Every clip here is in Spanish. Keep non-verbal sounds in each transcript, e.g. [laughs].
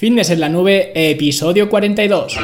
Fitness en la nube, episodio 42.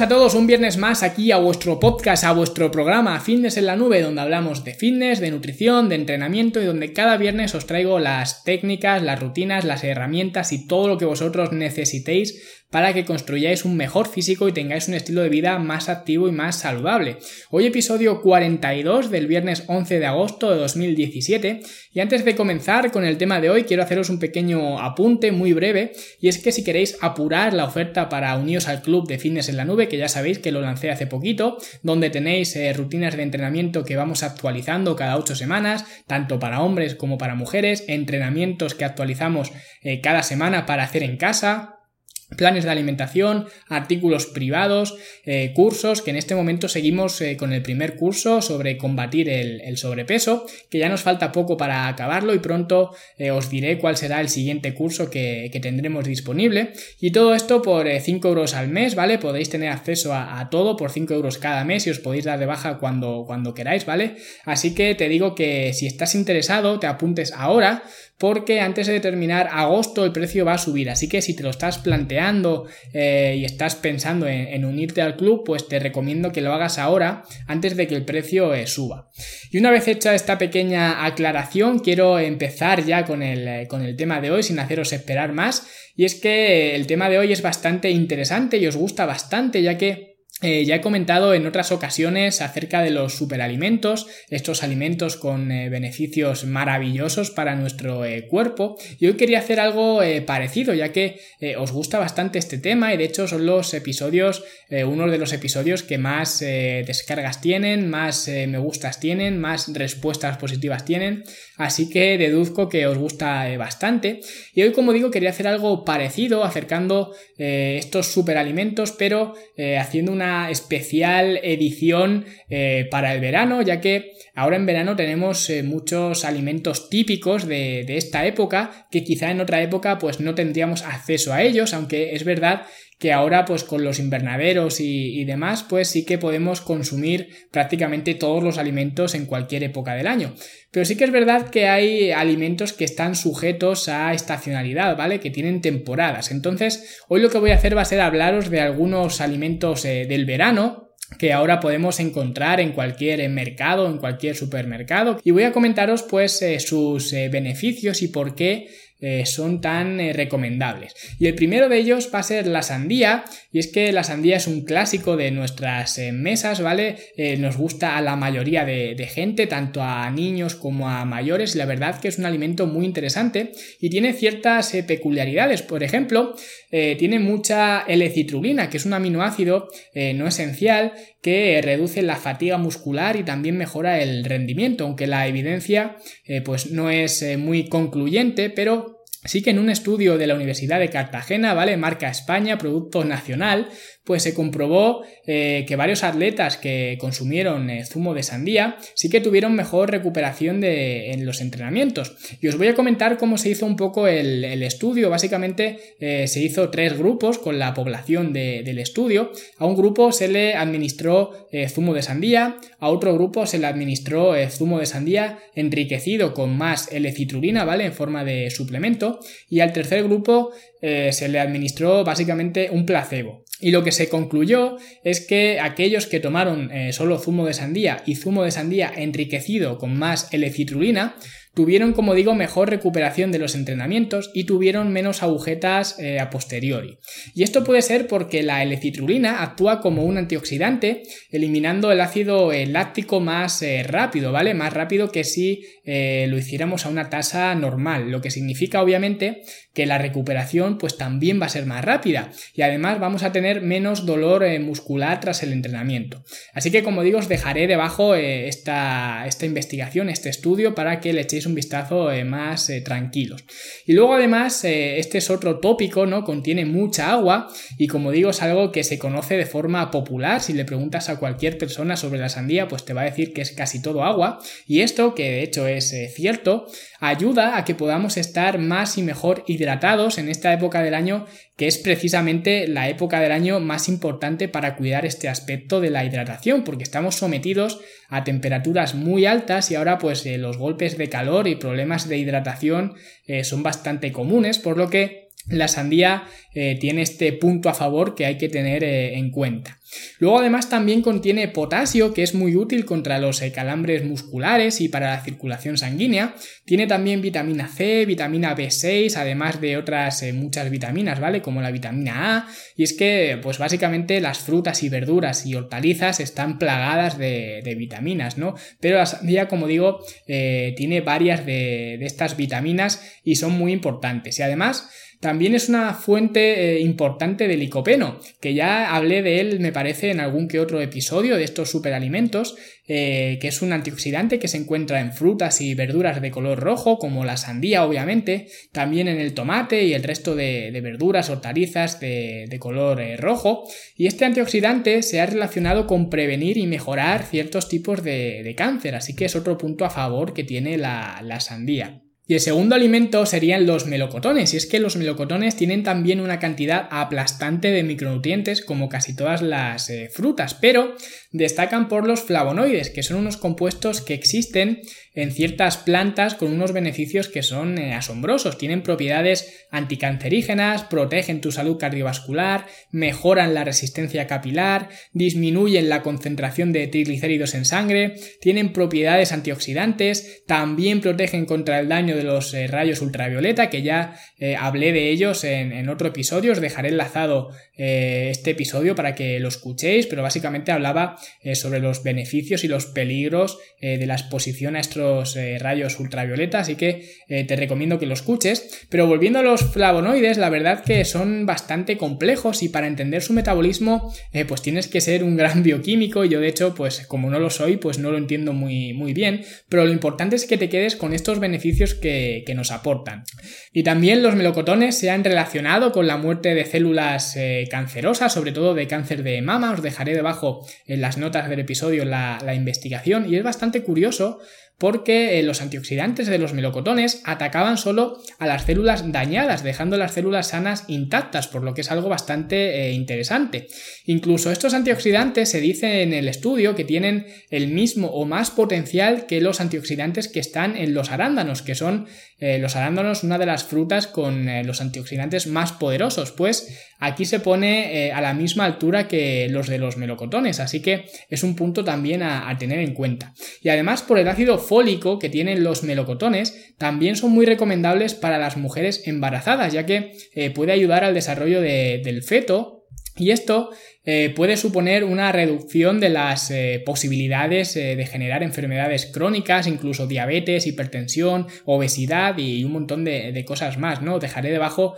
A todos un viernes más aquí a vuestro podcast, a vuestro programa Fitness en la Nube, donde hablamos de fitness, de nutrición, de entrenamiento y donde cada viernes os traigo las técnicas, las rutinas, las herramientas y todo lo que vosotros necesitéis para que construyáis un mejor físico y tengáis un estilo de vida más activo y más saludable. Hoy episodio 42 del viernes 11 de agosto de 2017 y antes de comenzar con el tema de hoy quiero haceros un pequeño apunte muy breve y es que si queréis apurar la oferta para uniros al club de fitness en la nube que ya sabéis que lo lancé hace poquito donde tenéis eh, rutinas de entrenamiento que vamos actualizando cada 8 semanas tanto para hombres como para mujeres entrenamientos que actualizamos eh, cada semana para hacer en casa planes de alimentación, artículos privados, eh, cursos, que en este momento seguimos eh, con el primer curso sobre combatir el, sobrepeso, que ya nos falta poco para acabarlo y pronto eh, os diré cuál será el siguiente curso que, tendremos disponible. Y todo esto por 5 euros al mes, ¿vale? Podéis tener acceso a, todo por 5 euros cada mes y os podéis dar de baja cuando, cuando queráis, ¿vale? Así que te digo que si estás interesado, te apuntes ahora porque antes de terminar agosto el precio va a subir. Así que si te lo estás planteando eh, y estás pensando en, unirte al club, pues te recomiendo que lo hagas ahora antes de que el precio eh, suba. Y una vez hecha esta pequeña aclaración, quiero empezar ya con el, eh, con el tema de hoy sin haceros esperar más. Y es que el tema de hoy es bastante interesante y os gusta bastante ya que eh, ya he comentado en otras ocasiones acerca de los superalimentos, estos alimentos con eh, beneficios maravillosos para nuestro eh, cuerpo. Y hoy quería hacer algo parecido ya que os gusta bastante este tema y de hecho son los episodios, uno de los episodios que más descargas tienen, más me gustas tienen, más respuestas positivas tienen, así que deduzco que os gusta bastante. Y hoy como digo quería hacer algo parecido acercando estos superalimentos pero haciendo una especial edición eh, para el verano, ya que ahora en verano tenemos eh, muchos alimentos típicos de, esta época que quizá en otra época pues no tendríamos acceso a ellos, aunque es verdad que ahora pues con los invernaderos y, demás pues sí que podemos consumir prácticamente todos los alimentos en cualquier época del año. Pero sí que es verdad que hay alimentos que están sujetos a estacionalidad, ¿vale? Que tienen temporadas. Entonces hoy lo que voy a hacer va a ser hablaros de algunos alimentos eh, del verano que ahora podemos encontrar en cualquier mercado, en cualquier supermercado. Y voy a comentaros pues eh, sus eh, beneficios y por qué eh, son tan eh, recomendables. Y el primero de ellos va a ser la sandía, y es que la sandía es un clásico de nuestras eh, mesas, ¿vale? nos gusta a la mayoría de, gente, tanto a niños como a mayores, y la verdad que es un alimento muy interesante y tiene ciertas peculiaridades. Por ejemplo, tiene mucha L-citrulina, que es un aminoácido no esencial que reduce la fatiga muscular y también mejora el rendimiento, aunque la evidencia pues no es muy concluyente, pero Sí que en un estudio de la Universidad de Cartagena, ¿vale? Marca España, producto nacional, pues se comprobó eh, que varios atletas que consumieron eh, zumo de sandía sí que tuvieron mejor recuperación de, en los entrenamientos. Y os voy a comentar cómo se hizo un poco el, estudio. Básicamente eh, se hizo tres grupos con la población del estudio. A un grupo se le administró zumo de sandía, a otro grupo se le administró zumo de sandía enriquecido con más L-citrulina, ¿vale? En forma de suplemento. Y al tercer grupo se le administró básicamente un placebo. Y lo que se concluyó es que aquellos que tomaron eh, solo zumo de sandía y zumo de sandía enriquecido con más L-citrulina tuvieron, como digo, mejor recuperación de los entrenamientos y tuvieron menos agujetas eh, a posteriori. Y esto puede ser porque la L-citrulina actúa como un antioxidante, eliminando el ácido eh, láctico más rápido, ¿vale? Más rápido que si lo hiciéramos a una tasa normal, lo que significa obviamente que la recuperación pues también va a ser más rápida y además vamos a tener menos dolor eh, muscular tras el entrenamiento. Así que como digo os dejaré debajo eh, esta, esta, investigación, este estudio para que le echéis un vistazo eh, más tranquilos. Y luego además este es otro tópico, ¿no? Contiene mucha agua y como digo es algo que se conoce de forma popular. Si le preguntas a cualquier persona sobre la sandía pues te va a decir que es casi todo agua y esto que de hecho es cierto ayuda a que podamos estar más y mejor hidratados en esta época del año que es precisamente la época del año más importante para cuidar este aspecto de la hidratación, porque estamos sometidos a temperaturas muy altas y ahora pues eh, los golpes de calor y problemas de hidratación eh, son bastante comunes, por lo que la sandía eh, tiene este punto a favor que hay que tener en cuenta. Luego además también contiene potasio que es muy útil contra los eh, calambres musculares y para la circulación sanguínea. Tiene también vitamina C, vitamina B6, además de otras muchas vitaminas, ¿vale? Como la vitamina A. Y es que pues básicamente las frutas y verduras y hortalizas están plagadas de, vitaminas, ¿no? Pero la sandía, como digo, tiene varias de, estas vitaminas y son muy importantes. Y además también es una fuente eh, importante de licopeno, que ya hablé de él, me parece, en algún que otro episodio de estos superalimentos, eh, que es un antioxidante que se encuentra en frutas y verduras de color rojo, como la sandía, obviamente, también en el tomate y el resto de, verduras, hortalizas de, color eh, rojo. Y este antioxidante se ha relacionado con prevenir y mejorar ciertos tipos de, cáncer, así que es otro punto a favor que tiene la sandía. Y el segundo alimento serían los melocotones, y es que los melocotones tienen también una cantidad aplastante de micronutrientes como casi todas las eh, frutas, pero destacan por los flavonoides, que son unos compuestos que existen en ciertas plantas con unos beneficios que son eh, asombrosos. Tienen propiedades anticancerígenas, protegen tu salud cardiovascular, mejoran la resistencia capilar, disminuyen la concentración de triglicéridos en sangre, tienen propiedades antioxidantes, también protegen contra el daño de los eh, rayos ultravioleta, que ya eh, hablé de ellos en, otro episodio, os dejaré enlazado este episodio para que lo escuchéis, pero básicamente hablaba sobre los beneficios y los peligros de la exposición a estos eh, rayos ultravioleta, así que eh, te recomiendo que lo escuches. Pero volviendo a los flavonoides, la verdad que son bastante complejos y para entender su metabolismo, eh, pues tienes que ser un gran [laughs] bioquímico. Y yo de hecho, pues como no lo soy, pues no lo entiendo muy, muy bien, pero lo importante es que te quedes con estos beneficios que, que nos aportan. Y también los melocotones se han relacionado con la muerte de células cancerosas, sobre todo de cáncer de mama, os dejaré debajo en las notas del episodio la, la investigación y es bastante curioso porque eh, los antioxidantes de los melocotones atacaban solo a las células dañadas, dejando las células sanas intactas, por lo que es algo bastante eh, interesante. Incluso estos antioxidantes se dice en el estudio que tienen el mismo o más potencial que los antioxidantes que están en los arándanos, que son eh, los arándanos una de las frutas con los antioxidantes más poderosos, pues aquí se pone a la misma altura que los de los melocotones, así que es un punto también a, a tener en cuenta. Y además por el ácido fólico que tienen los melocotones también son muy recomendables para las mujeres embarazadas, ya que eh, puede ayudar al desarrollo del feto. Y esto eh, puede suponer una reducción de las eh, posibilidades eh, de generar enfermedades crónicas, incluso diabetes, hipertensión, obesidad y un montón de, cosas más, ¿no? Dejaré debajo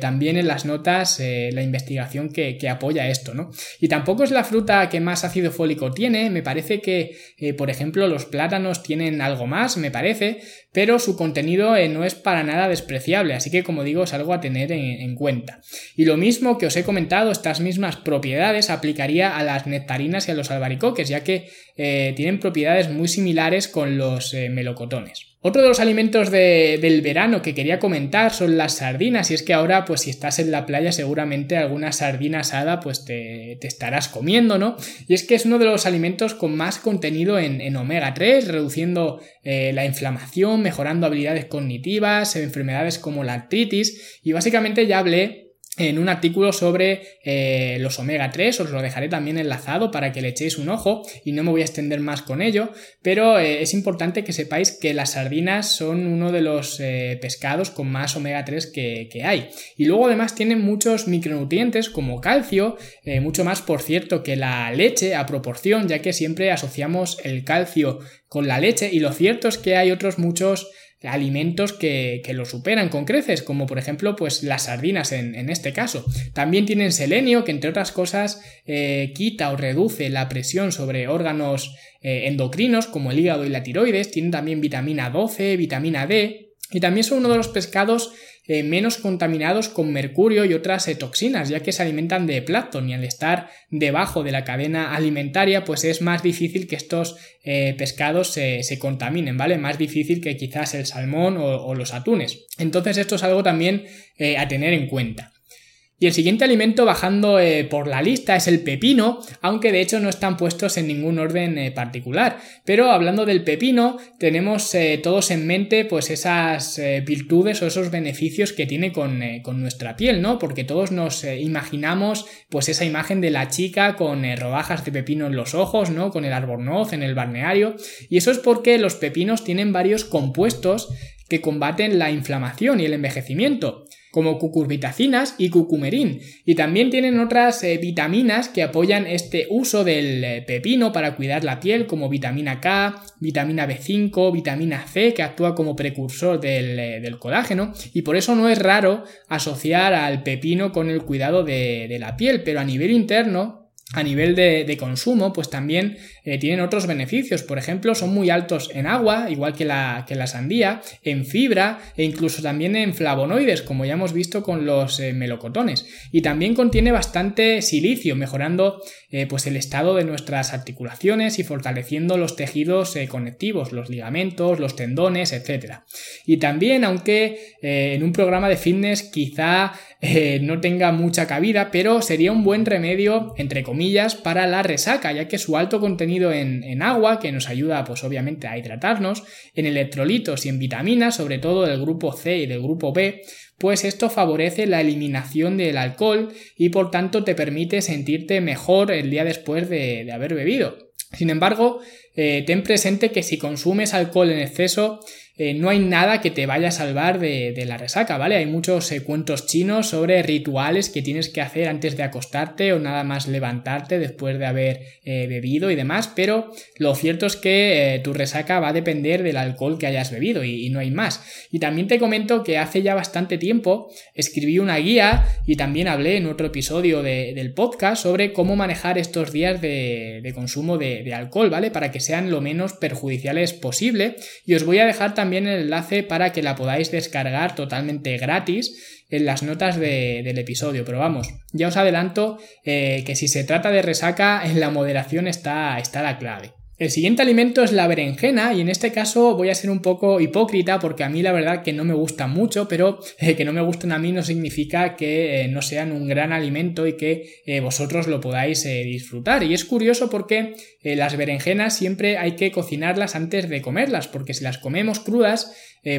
también en las notas la investigación que, apoya esto, ¿no? Y tampoco es la fruta que más ácido fólico tiene, me parece que, por ejemplo, los plátanos tienen algo más, me parece, pero su contenido no es para nada despreciable, así que como digo es algo a tener en cuenta. Y lo mismo que os he comentado, estas mismas propiedades aplicaría a las nectarinas y a los albaricoques, ya que eh, tienen propiedades muy similares con los eh, melocotones. Otro de los alimentos del verano que quería comentar son las sardinas, y es que ahora, pues si estás en la playa, seguramente alguna sardina asada, pues te, estarás comiendo, ¿no? Y es que es uno de los alimentos con más contenido en, omega 3, reduciendo eh, la inflamación, mejorando habilidades cognitivas, enfermedades como la artritis, y básicamente ya hablé en un artículo sobre eh, los omega 3, os lo dejaré también enlazado para que le echéis un ojo y no me voy a extender más con ello, pero eh, es importante que sepáis que las sardinas son uno de los eh, pescados con más omega 3 que, que, hay. Y luego además tienen muchos micronutrientes como calcio, mucho más por cierto que la leche a proporción, ya que siempre asociamos el calcio con la leche. Y lo cierto es que hay otros muchos alimentos que, lo superan con creces, como por ejemplo pues las sardinas en, este caso. También tienen selenio, que entre otras cosas eh, quita o reduce la presión sobre órganos eh, endocrinos como el hígado y la tiroides. Tienen también vitamina 12, vitamina D, Y también son uno de los pescados eh, menos contaminados con mercurio y otras eh, toxinas, ya que se alimentan de plancton y al estar debajo de la cadena alimentaria, pues es más difícil que estos eh, pescados se, contaminen, ¿vale? Más difícil que quizás el salmón o, los atunes. Entonces esto es algo también a tener en cuenta. Y el siguiente alimento bajando eh, por la lista es el pepino, aunque de hecho no están puestos en ningún orden eh, particular. Pero hablando del pepino, tenemos eh, todos en mente pues esas virtudes o esos beneficios que tiene con, con, nuestra piel, ¿no? Porque todos nos imaginamos pues esa imagen de la chica con rodajas de pepino en los ojos, ¿no? Con el albornoz en el balneario. Y eso es porque los pepinos tienen varios compuestos que combaten la inflamación y el envejecimiento como cucurbitacinas y cucumerín, y también tienen otras eh, vitaminas que apoyan este uso del eh, pepino para cuidar la piel, como vitamina K, vitamina B5, vitamina C, que actúa como precursor del, eh, colágeno, y por eso no es raro asociar al pepino con el cuidado de la piel, pero a nivel interno a nivel de, consumo, pues también eh, tienen otros beneficios. Por ejemplo, son muy altos en agua, igual que la, que la sandía, en fibra e incluso también en flavonoides, como ya hemos visto con los eh, melocotones. Y también contiene bastante silicio, mejorando eh, pues el estado de nuestras articulaciones y fortaleciendo los tejidos conectivos, los ligamentos, los tendones, etc. Y también, aunque en un programa de fitness quizá no tenga mucha cabida, pero sería un buen remedio, entre comillas, para la resaca, ya que su alto contenido en, agua, que nos ayuda pues obviamente a hidratarnos, en electrolitos y en vitaminas, sobre todo del grupo C y del grupo B, pues esto favorece la eliminación del alcohol y por tanto te permite sentirte mejor el día después de, haber bebido. Sin embargo, eh, ten presente que si consumes alcohol en exceso, eh, no hay nada que te vaya a salvar de, la resaca, ¿vale? Hay muchos eh, cuentos chinos sobre rituales que tienes que hacer antes de acostarte o nada más levantarte después de haber eh, bebido y demás, pero lo cierto es que tu resaca va a depender del alcohol que hayas bebido y, no hay más. Y también te comento que hace ya bastante tiempo escribí una guía y también hablé en otro episodio del podcast sobre cómo manejar estos días de, consumo de, de alcohol, ¿vale? Para que sean lo menos perjudiciales posible. Y os voy a dejar también también el enlace para que la podáis descargar totalmente gratis en las notas del episodio. Pero vamos, ya os adelanto eh, que si se trata de resaca, en la moderación está, está la clave. El siguiente alimento es la berenjena y en este caso voy a ser un poco hipócrita porque a mí la verdad que no me gusta mucho, pero eh, que no me gusten a mí no significa que eh, no sean un gran alimento y que eh, vosotros lo podáis disfrutar. Y es curioso porque las berenjenas siempre hay que cocinarlas antes de comerlas, porque si las comemos crudas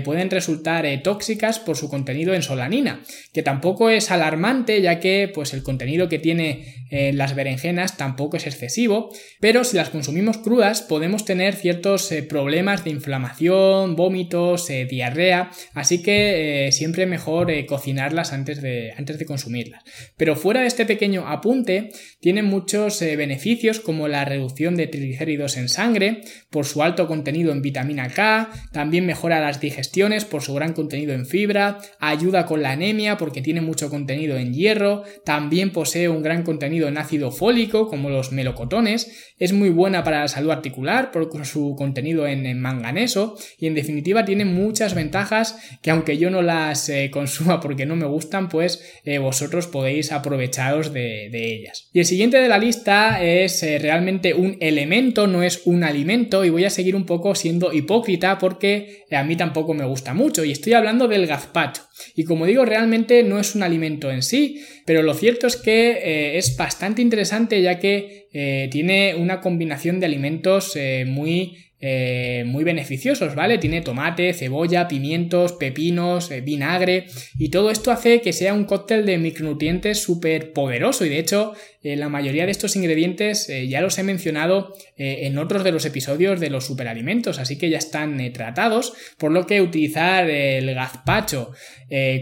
pueden resultar tóxicas por su contenido en solanina, que tampoco es alarmante ya que pues, el contenido que tiene las berenjenas tampoco es excesivo, pero si las consumimos crudas podemos tener ciertos problemas de inflamación, vómitos, diarrea, así que siempre mejor cocinarlas antes de, antes de consumirlas. Pero fuera de este pequeño apunte, tienen muchos beneficios como la reducción de triglicéridos en sangre, por su alto contenido en vitamina K, también mejora las digestiones gestiones por su gran contenido en fibra, ayuda con la anemia porque tiene mucho contenido en hierro, también posee un gran contenido en ácido fólico como los melocotones, es muy buena para la salud articular por su contenido en, manganeso y en definitiva tiene muchas ventajas que aunque yo no las eh, [laughs] consuma porque no me gustan, pues eh, vosotros podéis aprovecharos de, ellas. Y el siguiente de la lista es eh, realmente un elemento, no es un alimento y voy a seguir un poco siendo hipócrita porque a mí tampoco me gusta mucho y estoy hablando del gazpacho. Y como digo, realmente no es un alimento en sí, pero lo cierto es que es bastante interesante ya que tiene una combinación de alimentos eh, muy eh, muy beneficiosos, ¿vale? Tiene tomate, cebolla, pimientos, pepinos, eh, vinagre y todo esto hace que sea un cóctel de micronutrientes súper poderoso y de hecho eh, la mayoría de estos ingredientes ya los he mencionado en otros de los episodios de los superalimentos, así que ya están tratados, por lo que utilizar el gazpacho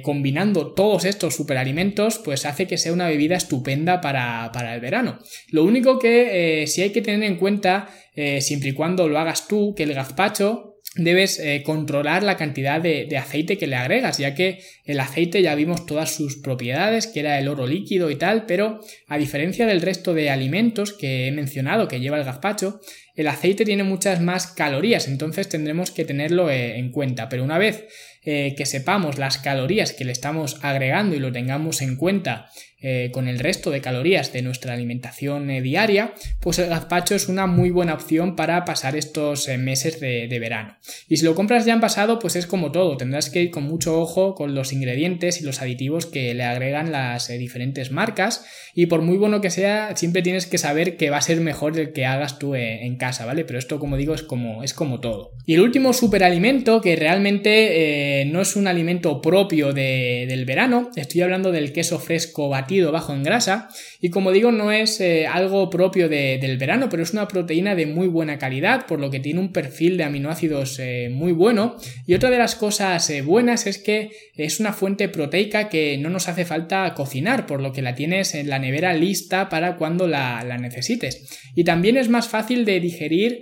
combinando todos estos superalimentos pues hace que sea una bebida estupenda para, para el verano. Lo único que sí hay que tener en cuenta eh, siempre y cuando lo hagas tú, que el gazpacho debes eh, controlar la cantidad de, aceite que le agregas, ya que el aceite ya vimos todas sus propiedades, que era el oro líquido y tal, pero a diferencia del resto de alimentos que he mencionado que lleva el gazpacho, el aceite tiene muchas más calorías, entonces tendremos que tenerlo eh, en cuenta. Pero una vez que sepamos las calorías que le estamos agregando y lo tengamos en cuenta eh, con el resto de calorías de nuestra alimentación eh, diaria, pues el gazpacho es una muy buena opción para pasar estos eh, meses de, verano. Y si lo compras ya en pasado, pues es como todo, tendrás que ir con mucho ojo con los ingredientes y los aditivos que le agregan las diferentes marcas y por muy bueno que sea, siempre tienes que saber que va a ser mejor el que hagas tú en casa, ¿vale? Pero esto, como digo, es como, es como todo. Y el último superalimento, que realmente no es un alimento propio del verano, estoy hablando del queso fresco batido bajo en grasa y como digo no es eh, algo propio del verano pero es una proteína de muy buena calidad por lo que tiene un perfil de aminoácidos eh, muy bueno y otra de las cosas eh, buenas es que es una fuente proteica que no nos hace falta cocinar por lo que la tienes en la nevera lista para cuando la, necesites y también es más fácil de digerir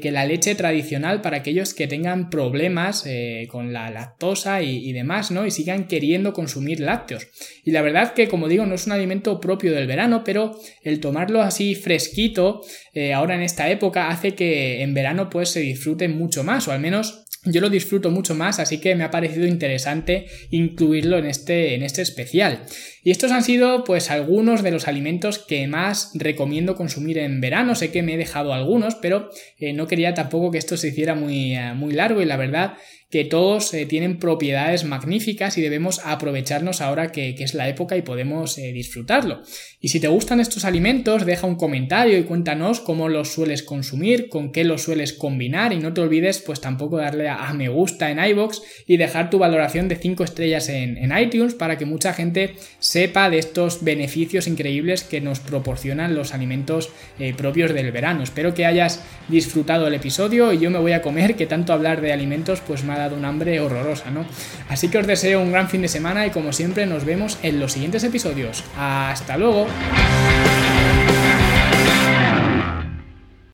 que la leche tradicional para aquellos que tengan problemas con la lactosa y, y, demás, ¿no? Y sigan queriendo consumir lácteos. Y la verdad que, como digo, no es un alimento propio del verano, pero el tomarlo así fresquito eh, ahora en esta época hace que en verano pues se disfrute mucho más, o al menos yo lo disfruto mucho más, así que me ha parecido interesante incluirlo en este, en este especial. Y estos han sido pues algunos de los alimentos que más recomiendo consumir en verano. Sé que me he dejado algunos, pero eh, no quería tampoco que esto se hiciera muy, eh, muy largo y la verdad que todos eh, tienen propiedades magníficas y debemos aprovecharnos ahora que, es la época y podemos eh, disfrutarlo. Y si te gustan estos alimentos, deja un comentario y cuéntanos cómo los sueles consumir, con qué los sueles combinar y no te olvides pues tampoco darle a, me gusta en iBox y dejar tu valoración de 5 estrellas en, iTunes para que mucha gente sepa de estos beneficios increíbles que nos proporcionan los alimentos eh, propios del verano. Espero que hayas disfrutado el episodio y yo me voy a comer que tanto hablar de alimentos pues me dado un hambre horrorosa, ¿no? Así que os deseo un gran fin de semana y como siempre nos vemos en los siguientes episodios. ¡Hasta luego!